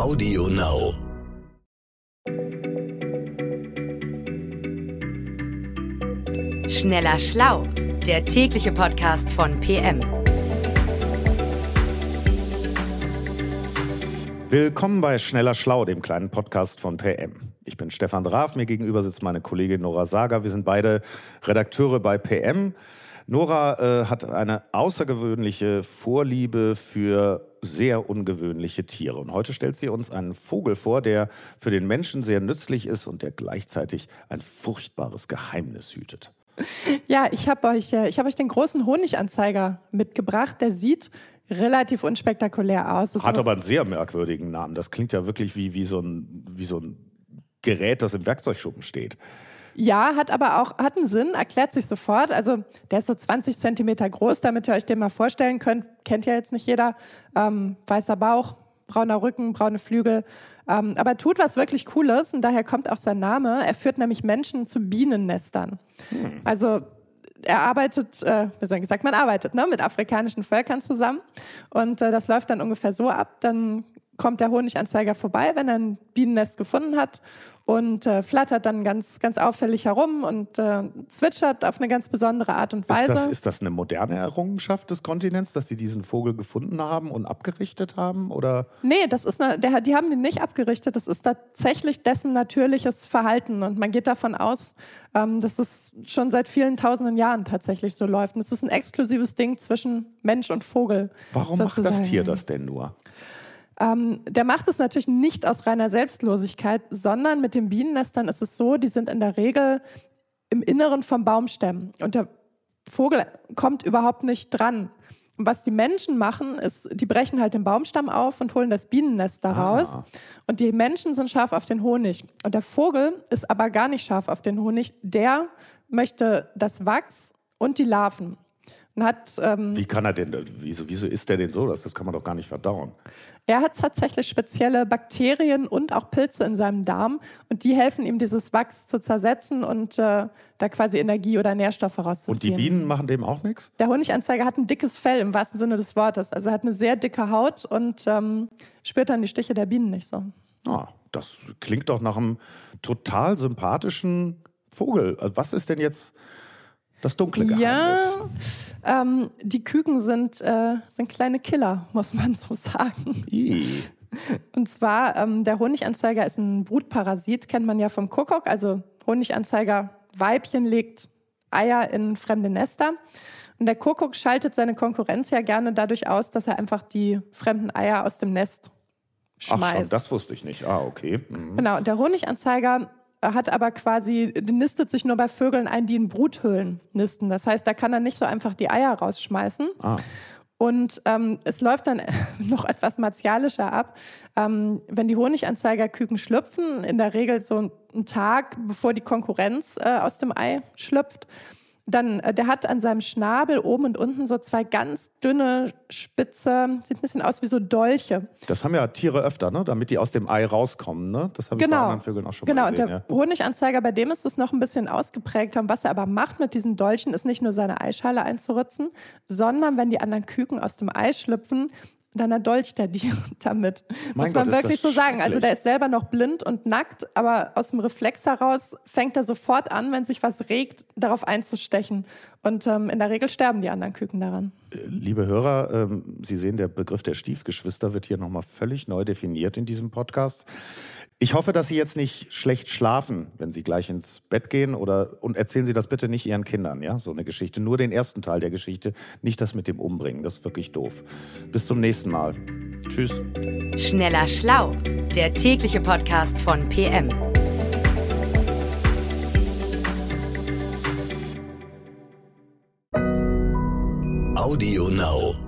Audio Now. Schneller Schlau, der tägliche Podcast von PM. Willkommen bei Schneller Schlau, dem kleinen Podcast von PM. Ich bin Stefan Draf, mir gegenüber sitzt meine Kollegin Nora Sager. Wir sind beide Redakteure bei PM. Nora äh, hat eine außergewöhnliche Vorliebe für sehr ungewöhnliche Tiere. Und heute stellt sie uns einen Vogel vor, der für den Menschen sehr nützlich ist und der gleichzeitig ein furchtbares Geheimnis hütet. Ja, ich habe euch, äh, ich hab euch den großen Honiganzeiger mitgebracht. Der sieht relativ unspektakulär aus. Das Hat aber einen sehr merkwürdigen Namen. Das klingt ja wirklich wie, wie, so ein, wie so ein Gerät, das im Werkzeugschuppen steht. Ja, hat aber auch hat einen Sinn, erklärt sich sofort. Also der ist so 20 Zentimeter groß, damit ihr euch den mal vorstellen könnt. Kennt ja jetzt nicht jeder. Ähm, weißer Bauch, brauner Rücken, braune Flügel. Ähm, aber tut was wirklich Cooles und daher kommt auch sein Name. Er führt nämlich Menschen zu Bienennestern. Hm. Also er arbeitet, äh, wie soll ich gesagt, man arbeitet ne, mit afrikanischen Völkern zusammen und äh, das läuft dann ungefähr so ab. Dann kommt der Honiganzeiger vorbei, wenn er ein Bienennest gefunden hat und äh, flattert dann ganz, ganz auffällig herum und äh, zwitschert auf eine ganz besondere Art und Weise. Ist das, ist das eine moderne Errungenschaft des Kontinents, dass sie diesen Vogel gefunden haben und abgerichtet haben? Oder? Nee, das ist eine, der, die haben ihn nicht abgerichtet. Das ist tatsächlich dessen natürliches Verhalten. Und man geht davon aus, ähm, dass es schon seit vielen tausenden Jahren tatsächlich so läuft. Und es ist ein exklusives Ding zwischen Mensch und Vogel. Warum sozusagen. macht das Tier das denn nur? Ähm, der macht es natürlich nicht aus reiner Selbstlosigkeit, sondern mit den Bienennestern ist es so, die sind in der Regel im Inneren vom Baumstämmen und der Vogel kommt überhaupt nicht dran. Und was die Menschen machen, ist, die brechen halt den Baumstamm auf und holen das Bienennest daraus. Ah. Und die Menschen sind scharf auf den Honig. Und der Vogel ist aber gar nicht scharf auf den Honig. Der möchte das Wachs und die Larven. Hat, ähm, Wie kann er denn, wieso, wieso ist der denn so? Das, das kann man doch gar nicht verdauen. Er hat tatsächlich spezielle Bakterien und auch Pilze in seinem Darm und die helfen ihm, dieses Wachs zu zersetzen und äh, da quasi Energie oder Nährstoffe rauszuziehen. Und die Bienen machen dem auch nichts? Der Honiganzeiger hat ein dickes Fell im wahrsten Sinne des Wortes. Also er hat eine sehr dicke Haut und ähm, spürt dann die Stiche der Bienen nicht so. Ah, das klingt doch nach einem total sympathischen Vogel. Was ist denn jetzt das dunkle Geheimnis. Ja, ähm, die Küken sind, äh, sind kleine Killer, muss man so sagen. I. Und zwar, ähm, der Honiganzeiger ist ein Brutparasit, kennt man ja vom Kuckuck. Also Honiganzeiger, Weibchen legt Eier in fremde Nester. Und der Kuckuck schaltet seine Konkurrenz ja gerne dadurch aus, dass er einfach die fremden Eier aus dem Nest schmeißt. Ach schon, das wusste ich nicht. Ah, okay. Mhm. Genau, der Honiganzeiger hat aber quasi, nistet sich nur bei Vögeln ein, die in Bruthöhlen nisten. Das heißt, da kann er nicht so einfach die Eier rausschmeißen. Ah. Und ähm, es läuft dann noch etwas martialischer ab. Ähm, wenn die Honiganzeigerküken schlüpfen, in der Regel so einen Tag, bevor die Konkurrenz äh, aus dem Ei schlüpft, dann, äh, der hat an seinem Schnabel oben und unten so zwei ganz dünne, spitze, sieht ein bisschen aus wie so Dolche. Das haben ja Tiere öfter, ne? damit die aus dem Ei rauskommen. Ne? Das habe ich genau. bei anderen Vögeln auch schon genau. mal gesehen. Genau, der ja. Honiganzeiger, bei dem ist es noch ein bisschen ausgeprägt. Was er aber macht mit diesen Dolchen, ist nicht nur seine Eischale einzuritzen, sondern wenn die anderen Küken aus dem Ei schlüpfen, dann erdolcht er die damit. Mein Muss man Gott, wirklich so sagen. Also der ist selber noch blind und nackt, aber aus dem Reflex heraus fängt er sofort an, wenn sich was regt, darauf einzustechen. Und ähm, in der Regel sterben die anderen Küken daran. Liebe Hörer, ähm, Sie sehen, der Begriff der Stiefgeschwister wird hier nochmal völlig neu definiert in diesem Podcast. Ich hoffe, dass Sie jetzt nicht schlecht schlafen, wenn Sie gleich ins Bett gehen oder und erzählen Sie das bitte nicht Ihren Kindern, ja, so eine Geschichte. Nur den ersten Teil der Geschichte, nicht das mit dem Umbringen. Das ist wirklich doof. Bis zum nächsten Mal. Tschüss. Schneller Schlau, der tägliche Podcast von PM. Audio Now.